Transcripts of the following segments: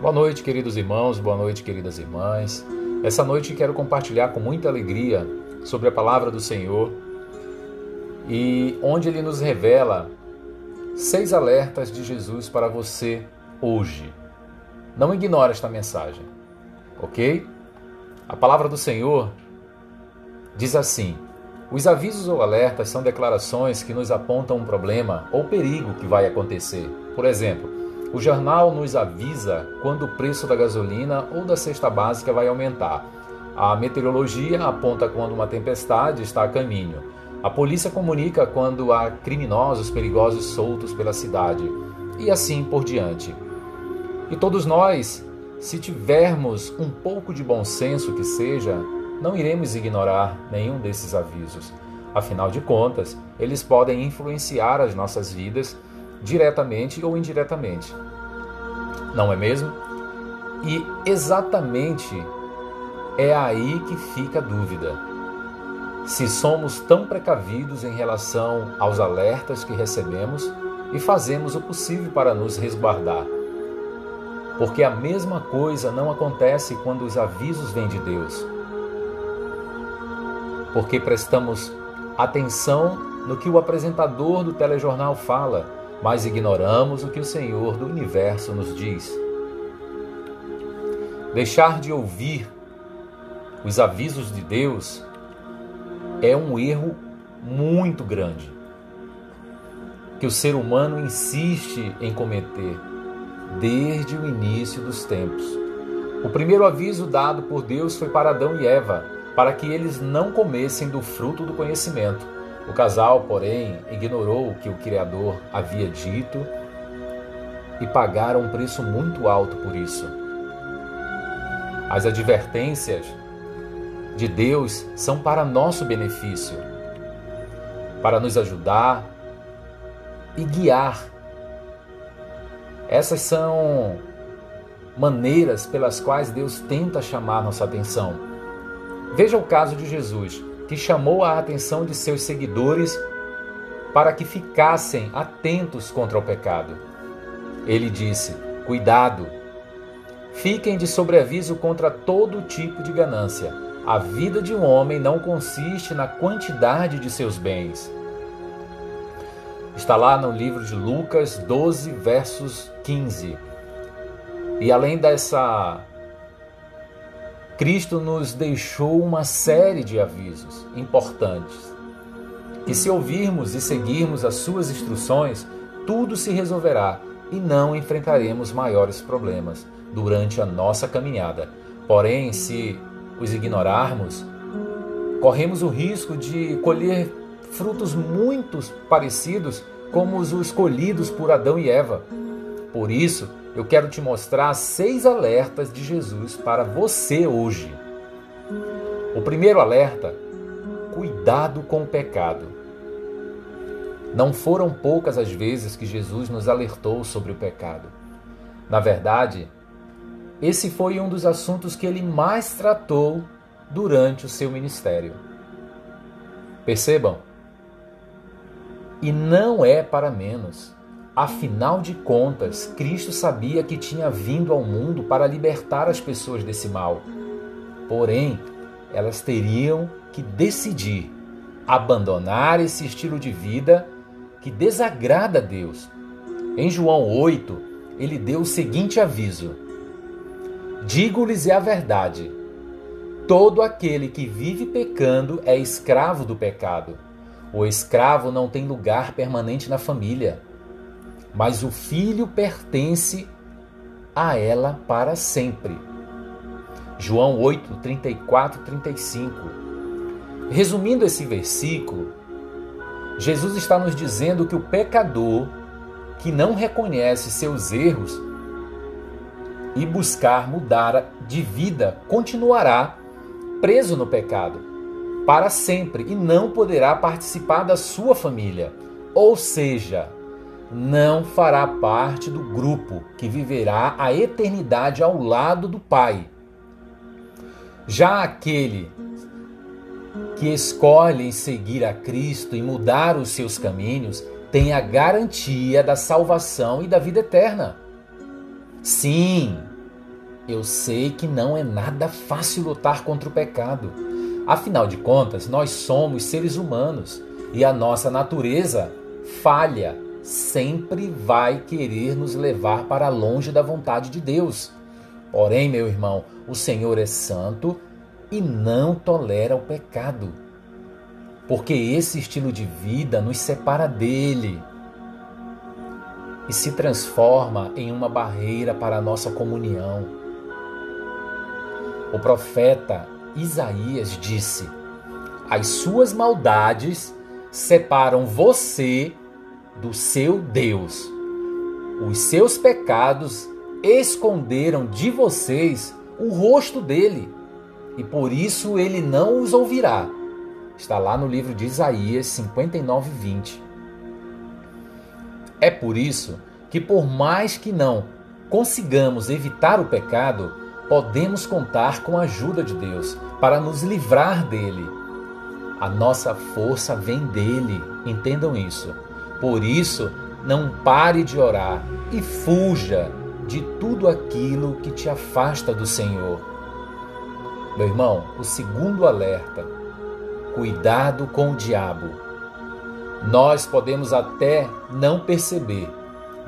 Boa noite, queridos irmãos, boa noite, queridas irmãs. Essa noite quero compartilhar com muita alegria sobre a palavra do Senhor e onde ele nos revela seis alertas de Jesus para você hoje. Não ignore esta mensagem, ok? A palavra do Senhor diz assim: os avisos ou alertas são declarações que nos apontam um problema ou perigo que vai acontecer. Por exemplo, o jornal nos avisa quando o preço da gasolina ou da cesta básica vai aumentar. A meteorologia aponta quando uma tempestade está a caminho. A polícia comunica quando há criminosos perigosos soltos pela cidade. E assim por diante. E todos nós, se tivermos um pouco de bom senso que seja, não iremos ignorar nenhum desses avisos. Afinal de contas, eles podem influenciar as nossas vidas diretamente ou indiretamente. Não é mesmo? E exatamente é aí que fica a dúvida. Se somos tão precavidos em relação aos alertas que recebemos e fazemos o possível para nos resguardar. Porque a mesma coisa não acontece quando os avisos vêm de Deus. Porque prestamos atenção no que o apresentador do telejornal fala mas ignoramos o que o Senhor do universo nos diz. Deixar de ouvir os avisos de Deus é um erro muito grande que o ser humano insiste em cometer desde o início dos tempos. O primeiro aviso dado por Deus foi para Adão e Eva, para que eles não comessem do fruto do conhecimento. O casal, porém, ignorou o que o Criador havia dito e pagaram um preço muito alto por isso. As advertências de Deus são para nosso benefício, para nos ajudar e guiar. Essas são maneiras pelas quais Deus tenta chamar nossa atenção. Veja o caso de Jesus que chamou a atenção de seus seguidores para que ficassem atentos contra o pecado. Ele disse: Cuidado, fiquem de sobreaviso contra todo tipo de ganância. A vida de um homem não consiste na quantidade de seus bens. Está lá no livro de Lucas 12, versos 15. E além dessa Cristo nos deixou uma série de avisos importantes. Que se ouvirmos e seguirmos as suas instruções, tudo se resolverá e não enfrentaremos maiores problemas durante a nossa caminhada. Porém, se os ignorarmos, corremos o risco de colher frutos muito parecidos como os escolhidos por Adão e Eva. Por isso, eu quero te mostrar seis alertas de Jesus para você hoje. O primeiro alerta: cuidado com o pecado. Não foram poucas as vezes que Jesus nos alertou sobre o pecado. Na verdade, esse foi um dos assuntos que ele mais tratou durante o seu ministério. Percebam? E não é para menos. Afinal de contas, Cristo sabia que tinha vindo ao mundo para libertar as pessoas desse mal. Porém, elas teriam que decidir abandonar esse estilo de vida que desagrada a Deus. Em João 8, ele deu o seguinte aviso: Digo-lhes a verdade. Todo aquele que vive pecando é escravo do pecado. O escravo não tem lugar permanente na família mas o filho pertence a ela para sempre. João 8, 34 35. Resumindo esse versículo, Jesus está nos dizendo que o pecador que não reconhece seus erros e buscar mudar de vida continuará preso no pecado para sempre e não poderá participar da sua família. Ou seja, não fará parte do grupo que viverá a eternidade ao lado do Pai. Já aquele que escolhe seguir a Cristo e mudar os seus caminhos tem a garantia da salvação e da vida eterna. Sim, eu sei que não é nada fácil lutar contra o pecado. Afinal de contas, nós somos seres humanos e a nossa natureza falha sempre vai querer nos levar para longe da vontade de Deus. Porém, meu irmão, o Senhor é santo e não tolera o pecado. Porque esse estilo de vida nos separa dele e se transforma em uma barreira para a nossa comunhão. O profeta Isaías disse: As suas maldades separam você do seu Deus. Os seus pecados esconderam de vocês o rosto dele, e por isso ele não os ouvirá. Está lá no livro de Isaías 59, 20. É por isso que, por mais que não consigamos evitar o pecado, podemos contar com a ajuda de Deus para nos livrar dele. A nossa força vem dele, entendam isso. Por isso, não pare de orar e fuja de tudo aquilo que te afasta do Senhor. Meu irmão, o segundo alerta: cuidado com o diabo. Nós podemos até não perceber,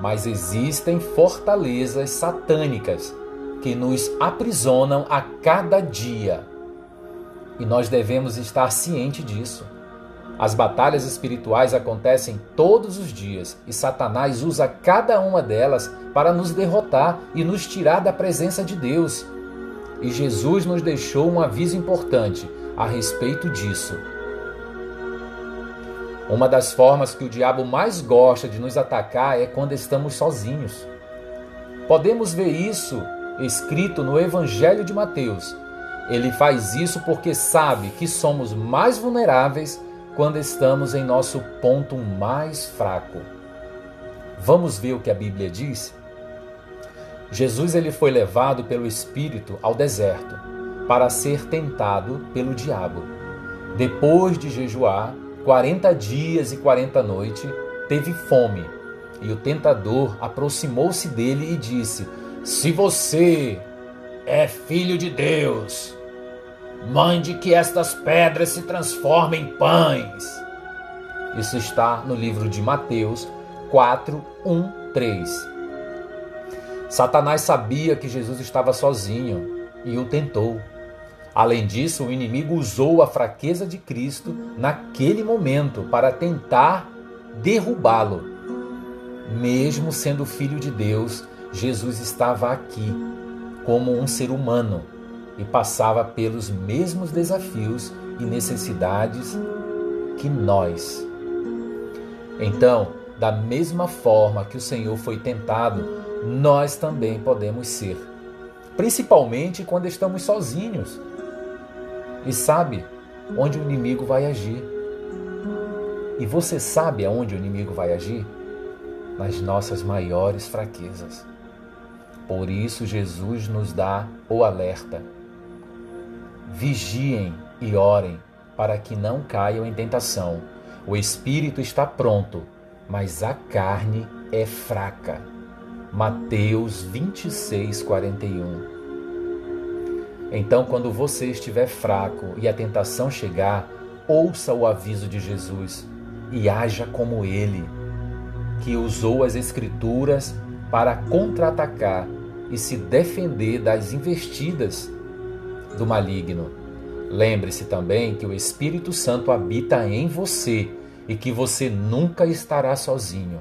mas existem fortalezas satânicas que nos aprisionam a cada dia. E nós devemos estar cientes disso. As batalhas espirituais acontecem todos os dias e Satanás usa cada uma delas para nos derrotar e nos tirar da presença de Deus. E Jesus nos deixou um aviso importante a respeito disso. Uma das formas que o diabo mais gosta de nos atacar é quando estamos sozinhos. Podemos ver isso escrito no Evangelho de Mateus. Ele faz isso porque sabe que somos mais vulneráveis quando estamos em nosso ponto mais fraco. Vamos ver o que a Bíblia diz? Jesus ele foi levado pelo Espírito ao deserto para ser tentado pelo diabo. Depois de jejuar, 40 dias e 40 noites, teve fome. E o tentador aproximou-se dele e disse: Se você é filho de Deus, mande que estas pedras se transformem em pães. Isso está no livro de Mateus 4, 1, 3. Satanás sabia que Jesus estava sozinho e o tentou. Além disso, o inimigo usou a fraqueza de Cristo naquele momento para tentar derrubá-lo. Mesmo sendo filho de Deus, Jesus estava aqui como um ser humano e passava pelos mesmos desafios e necessidades que nós. Então, da mesma forma que o Senhor foi tentado, nós também podemos ser, principalmente quando estamos sozinhos e sabe onde o inimigo vai agir. E você sabe aonde o inimigo vai agir? Nas nossas maiores fraquezas. Por isso, Jesus nos dá o alerta. Vigiem e orem para que não caiam em tentação. O espírito está pronto, mas a carne é fraca. Mateus 26, 41. Então, quando você estiver fraco e a tentação chegar, ouça o aviso de Jesus e haja como ele, que usou as Escrituras para contra-atacar e se defender das investidas do maligno. Lembre-se também que o Espírito Santo habita em você e que você nunca estará sozinho.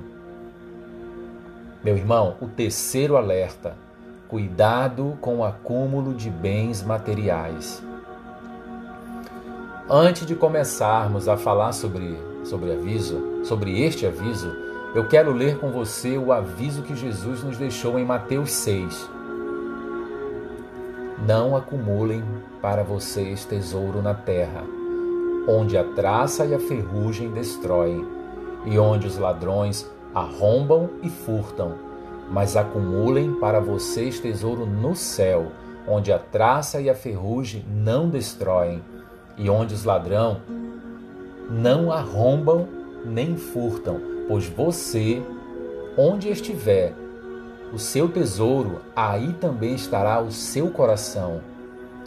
Meu irmão, o terceiro alerta Cuidado com o acúmulo de bens materiais. Antes de começarmos a falar sobre, sobre aviso, sobre este aviso, eu quero ler com você o aviso que Jesus nos deixou em Mateus 6. Não acumulem para vocês tesouro na terra, onde a traça e a ferrugem destroem, e onde os ladrões arrombam e furtam mas acumulem para vocês tesouro no céu, onde a traça e a ferrugem não destroem, e onde os ladrão não arrombam nem furtam, pois você, onde estiver, o seu tesouro, aí também estará o seu coração.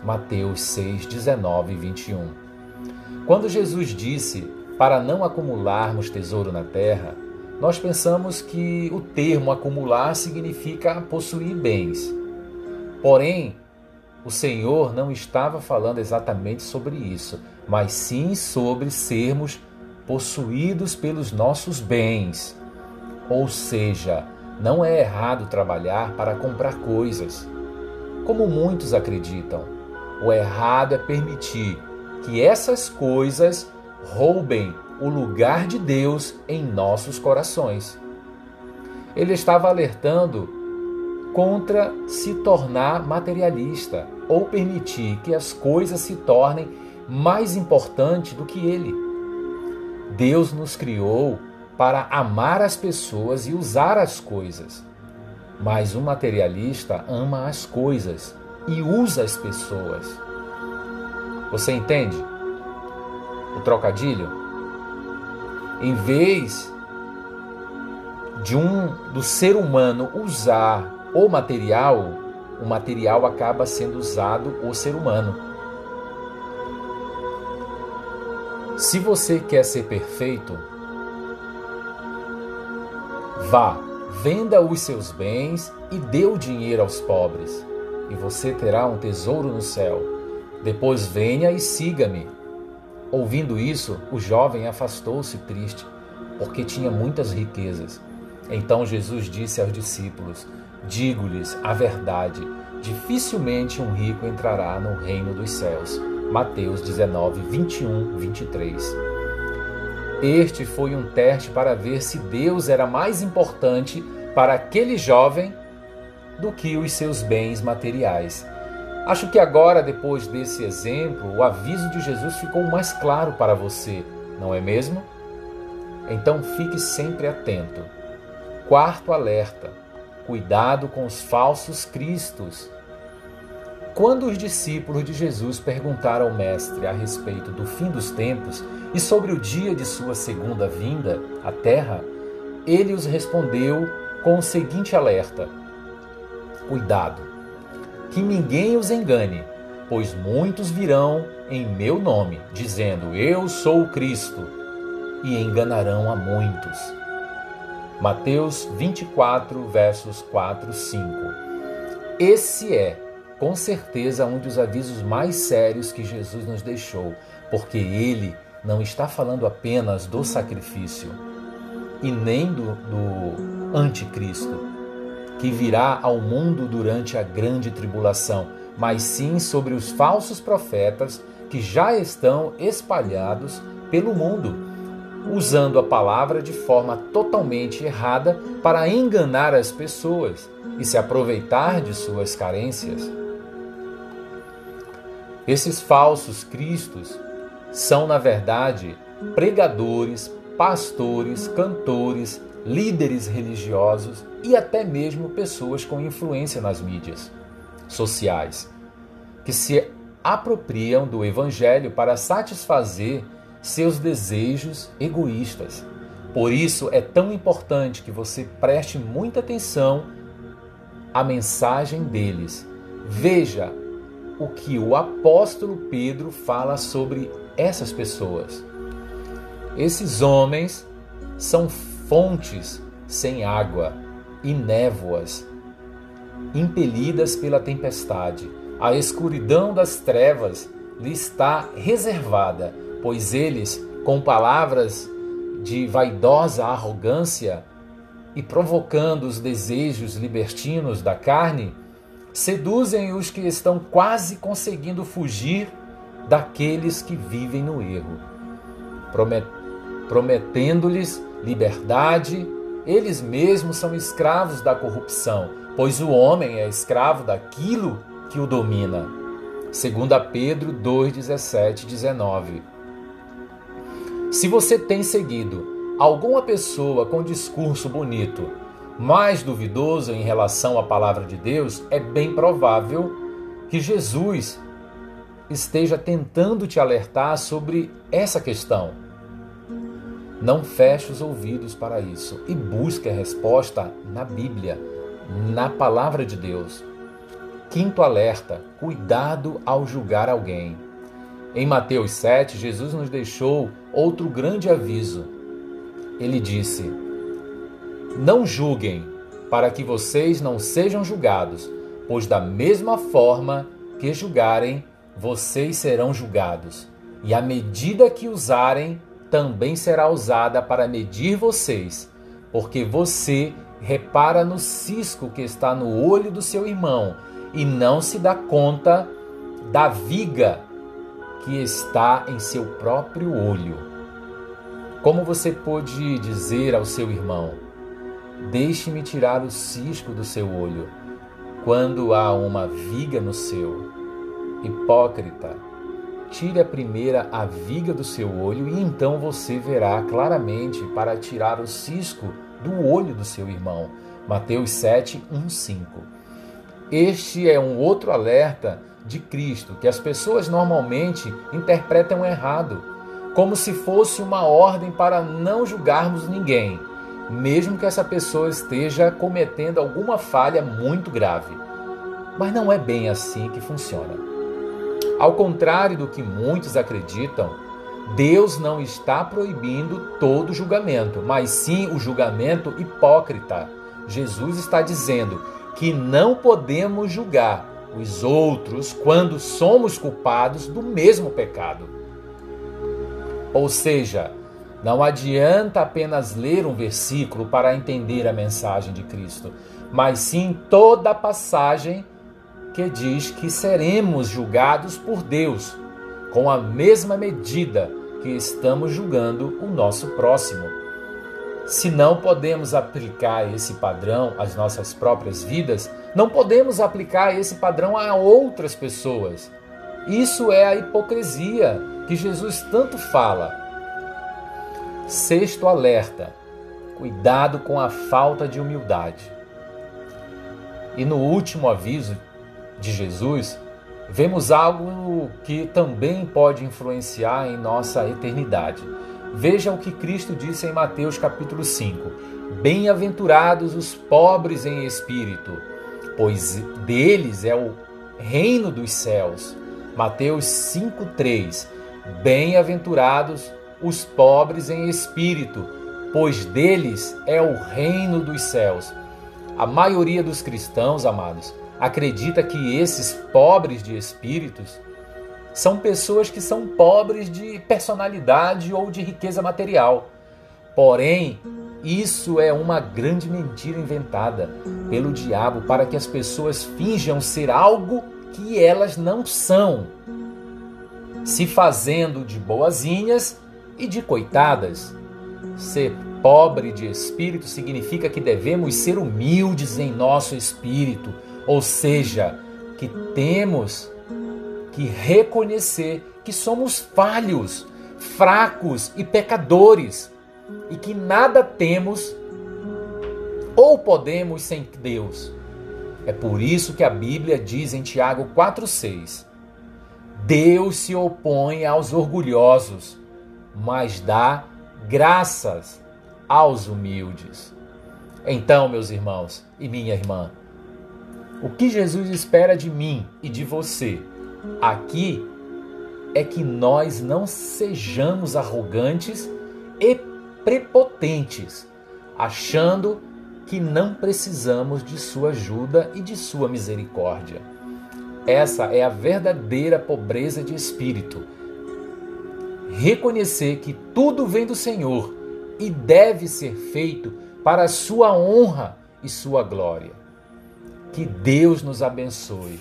Mateus 6, 19 e 21. Quando Jesus disse para não acumularmos tesouro na terra, nós pensamos que o termo acumular significa possuir bens. Porém, o Senhor não estava falando exatamente sobre isso, mas sim sobre sermos possuídos pelos nossos bens. Ou seja, não é errado trabalhar para comprar coisas, como muitos acreditam. O errado é permitir que essas coisas roubem o lugar de Deus em nossos corações. Ele estava alertando contra se tornar materialista ou permitir que as coisas se tornem mais importantes do que ele. Deus nos criou para amar as pessoas e usar as coisas. Mas um materialista ama as coisas e usa as pessoas. Você entende? O trocadilho? Em vez de um do ser humano usar o material, o material acaba sendo usado o ser humano. Se você quer ser perfeito, vá, venda os seus bens e dê o dinheiro aos pobres, e você terá um tesouro no céu. Depois venha e siga-me. Ouvindo isso, o jovem afastou-se triste, porque tinha muitas riquezas. Então Jesus disse aos discípulos: Digo-lhes a verdade, dificilmente um rico entrará no reino dos céus. Mateus 19, 21, 23. Este foi um teste para ver se Deus era mais importante para aquele jovem do que os seus bens materiais. Acho que agora, depois desse exemplo, o aviso de Jesus ficou mais claro para você, não é mesmo? Então fique sempre atento. Quarto alerta: cuidado com os falsos cristos. Quando os discípulos de Jesus perguntaram ao Mestre a respeito do fim dos tempos e sobre o dia de sua segunda vinda à Terra, ele os respondeu com o seguinte alerta: Cuidado, que ninguém os engane, pois muitos virão em meu nome, dizendo: Eu sou o Cristo, e enganarão a muitos. Mateus 24, versos 4 e 5. Esse é com certeza um dos avisos mais sérios que Jesus nos deixou, porque ele não está falando apenas do sacrifício e nem do, do anticristo, que virá ao mundo durante a grande tribulação, mas sim sobre os falsos profetas que já estão espalhados pelo mundo, usando a palavra de forma totalmente errada para enganar as pessoas e se aproveitar de suas carências. Esses falsos cristos são, na verdade, pregadores, pastores, cantores, líderes religiosos e até mesmo pessoas com influência nas mídias sociais, que se apropriam do evangelho para satisfazer seus desejos egoístas. Por isso é tão importante que você preste muita atenção à mensagem deles. Veja o que o apóstolo Pedro fala sobre essas pessoas. Esses homens são fontes sem água e névoas, impelidas pela tempestade. A escuridão das trevas lhe está reservada, pois eles, com palavras de vaidosa arrogância e provocando os desejos libertinos da carne, seduzem os que estão quase conseguindo fugir daqueles que vivem no erro, prometendo-lhes liberdade, eles mesmos são escravos da corrupção, pois o homem é escravo daquilo que o domina. 2 Pedro 2:17 19. Se você tem seguido alguma pessoa com discurso bonito, mais duvidoso em relação à palavra de Deus, é bem provável que Jesus esteja tentando te alertar sobre essa questão. Não feche os ouvidos para isso e busque a resposta na Bíblia. na palavra de Deus. Quinto alerta: cuidado ao julgar alguém. Em Mateus 7, Jesus nos deixou outro grande aviso. Ele disse: Não julguem, para que vocês não sejam julgados, pois da mesma forma que julgarem, vocês serão julgados. E a medida que usarem também será usada para medir vocês, porque você repara no cisco que está no olho do seu irmão e não se dá conta da viga que está em seu próprio olho. Como você pode dizer ao seu irmão: Deixe-me tirar o cisco do seu olho, quando há uma viga no seu? Hipócrita, tire a primeira a viga do seu olho e então você verá claramente para tirar o cisco do olho do seu irmão. Mateus 7, 1, 5. Este é um outro alerta de Cristo que as pessoas normalmente interpretam errado, como se fosse uma ordem para não julgarmos ninguém, mesmo que essa pessoa esteja cometendo alguma falha muito grave. Mas não é bem assim que funciona. Ao contrário do que muitos acreditam, Deus não está proibindo todo julgamento, mas sim o julgamento hipócrita. Jesus está dizendo que não podemos julgar os outros quando somos culpados do mesmo pecado. Ou seja, não adianta apenas ler um versículo para entender a mensagem de Cristo, mas sim toda a passagem que diz que seremos julgados por Deus com a mesma medida que estamos julgando o nosso próximo. Se não podemos aplicar esse padrão às nossas próprias vidas, não podemos aplicar esse padrão a outras pessoas. Isso é a hipocrisia que Jesus tanto fala. Sexto alerta: cuidado com a falta de humildade. E no último aviso de Jesus, vemos algo que também pode influenciar em nossa eternidade. Veja o que Cristo disse em Mateus capítulo 5: Bem-aventurados os pobres em espírito, pois deles é o reino dos céus. Mateus 5:3 Bem-aventurados os pobres em espírito, pois deles é o reino dos céus. A maioria dos cristãos, amados, acredita que esses pobres de espíritos são pessoas que são pobres de personalidade ou de riqueza material. Porém, isso é uma grande mentira inventada pelo diabo para que as pessoas finjam ser algo que elas não são, se fazendo de boazinhas e de coitadas. Ser pobre de espírito significa que devemos ser humildes em nosso espírito, ou seja, que temos que reconhecer que somos falhos, fracos e pecadores e que nada temos ou podemos sem Deus. É por isso que a Bíblia diz em Tiago 4,6: Deus se opõe aos orgulhosos, mas dá graças aos humildes. Então, meus irmãos e minha irmã, o que Jesus espera de mim e de você aqui é que nós não sejamos arrogantes e prepotentes, achando que não precisamos de sua ajuda e de sua misericórdia. Essa é a verdadeira pobreza de espírito. Reconhecer que tudo vem do Senhor e deve ser feito para sua honra e sua glória. Que Deus nos abençoe.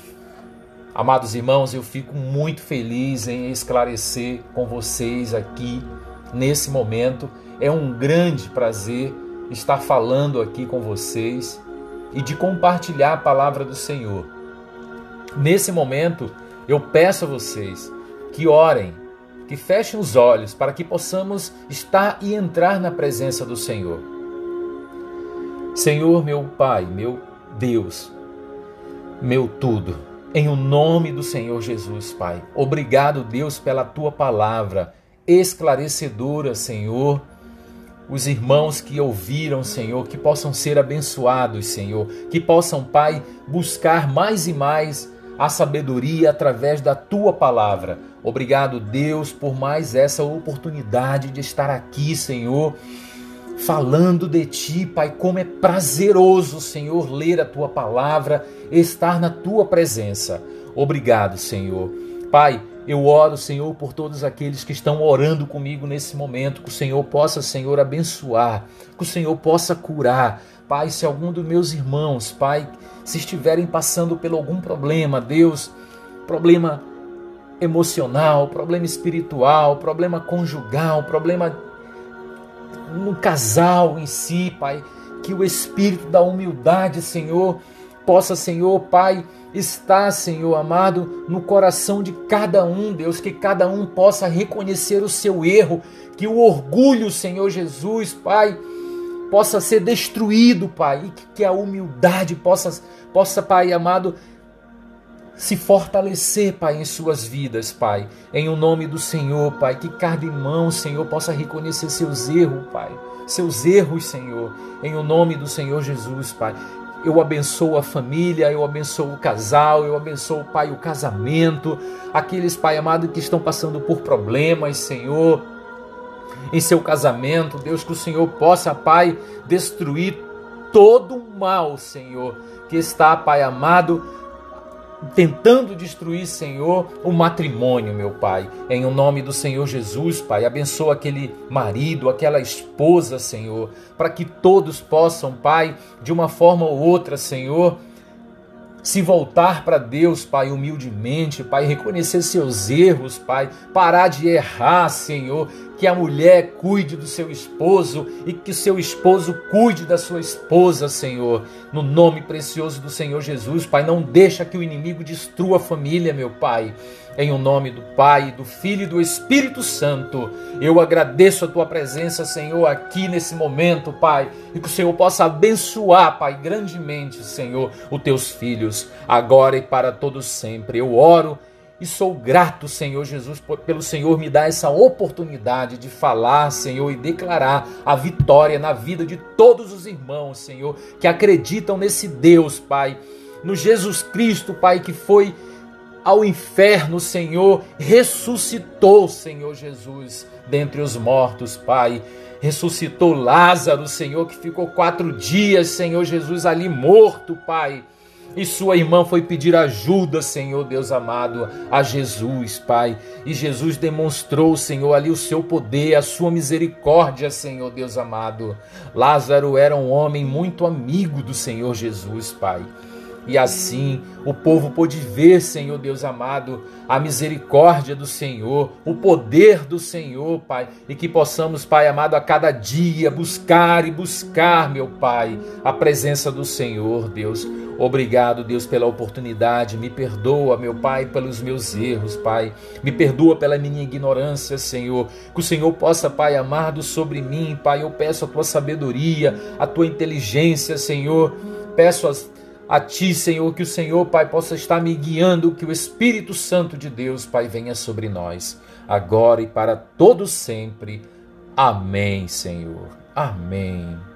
Amados irmãos, eu fico muito feliz em esclarecer com vocês aqui nesse momento. É um grande prazer estar falando aqui com vocês e de compartilhar a palavra do Senhor. Nesse momento, eu peço a vocês que orem, que fechem os olhos para que possamos estar e entrar na presença do Senhor. Senhor, meu Pai, meu Deus, meu tudo. Em o nome do Senhor Jesus, Pai. Obrigado, Deus, pela tua palavra esclarecedora, Senhor, os irmãos que ouviram, Senhor, que possam ser abençoados, Senhor, que possam, Pai, buscar mais e mais a sabedoria através da tua palavra. Obrigado, Deus, por mais essa oportunidade de estar aqui, Senhor, falando de ti, Pai, como é prazeroso, Senhor, ler a tua palavra, estar na tua presença. Obrigado, Senhor. Pai, eu oro, Senhor, por todos aqueles que estão orando comigo nesse momento, que o Senhor possa, Senhor, abençoar, que o Senhor possa curar. Pai, se algum dos meus irmãos, Pai, se estiverem passando por algum problema, Deus, problema emocional, problema espiritual, problema conjugal, problema no casal em si, Pai, que o espírito da humildade, Senhor, possa, Senhor, Pai, está, Senhor amado, no coração de cada um, Deus, que cada um possa reconhecer o seu erro, que o orgulho, Senhor Jesus, Pai, possa ser destruído, Pai, e que a humildade possa, possa, Pai amado, se fortalecer, Pai, em suas vidas, Pai. Em o nome do Senhor, Pai, que cada irmão, Senhor, possa reconhecer seus erros, Pai. Seus erros, Senhor. Em o nome do Senhor Jesus, Pai. Eu abençoo a família, eu abençoo o casal, eu abençoo, Pai, o casamento, aqueles, Pai amado, que estão passando por problemas, Senhor, em seu casamento. Deus, que o Senhor possa, Pai, destruir todo o mal, Senhor, que está, Pai amado, tentando destruir, Senhor, o matrimônio, meu Pai. Em o nome do Senhor Jesus, Pai, abençoa aquele marido, aquela esposa, Senhor, para que todos possam, Pai, de uma forma ou outra, Senhor, se voltar para Deus, Pai, humildemente, Pai, reconhecer seus erros, Pai, parar de errar, Senhor, que a mulher cuide do seu esposo e que seu esposo cuide da sua esposa, Senhor. No nome precioso do Senhor Jesus, Pai, não deixa que o inimigo destrua a família, meu Pai. Em o nome do Pai, do Filho e do Espírito Santo, eu agradeço a tua presença, Senhor, aqui nesse momento, Pai, e que o Senhor possa abençoar, Pai, grandemente, Senhor, os teus filhos, agora e para todos sempre. Eu oro e sou grato, Senhor Jesus, pelo Senhor me dar essa oportunidade de falar, Senhor, e declarar a vitória na vida de todos os irmãos, Senhor, que acreditam nesse Deus, Pai, no Jesus Cristo, Pai, que foi ao inferno, Senhor, ressuscitou, Senhor Jesus, dentre os mortos, Pai. Ressuscitou Lázaro, Senhor, que ficou quatro dias, Senhor Jesus, ali morto, Pai e sua irmã foi pedir ajuda, Senhor Deus amado, a Jesus, Pai. E Jesus demonstrou, Senhor, ali o seu poder, a sua misericórdia, Senhor Deus amado. Lázaro era um homem muito amigo do Senhor Jesus, Pai. E assim o povo pôde ver, Senhor Deus amado, a misericórdia do Senhor, o poder do Senhor, Pai, e que possamos, Pai amado, a cada dia buscar e buscar, meu Pai, a presença do Senhor, Deus. Obrigado, Deus, pela oportunidade. Me perdoa, meu Pai, pelos meus erros, Pai. Me perdoa pela minha ignorância, Senhor. Que o Senhor possa, Pai, amado sobre mim, Pai. Eu peço a tua sabedoria, a tua inteligência, Senhor. Peço as a Ti, Senhor, que o Senhor, Pai, possa estar me guiando, que o Espírito Santo de Deus, Pai, venha sobre nós, agora e para todo sempre. Amém, Senhor. Amém.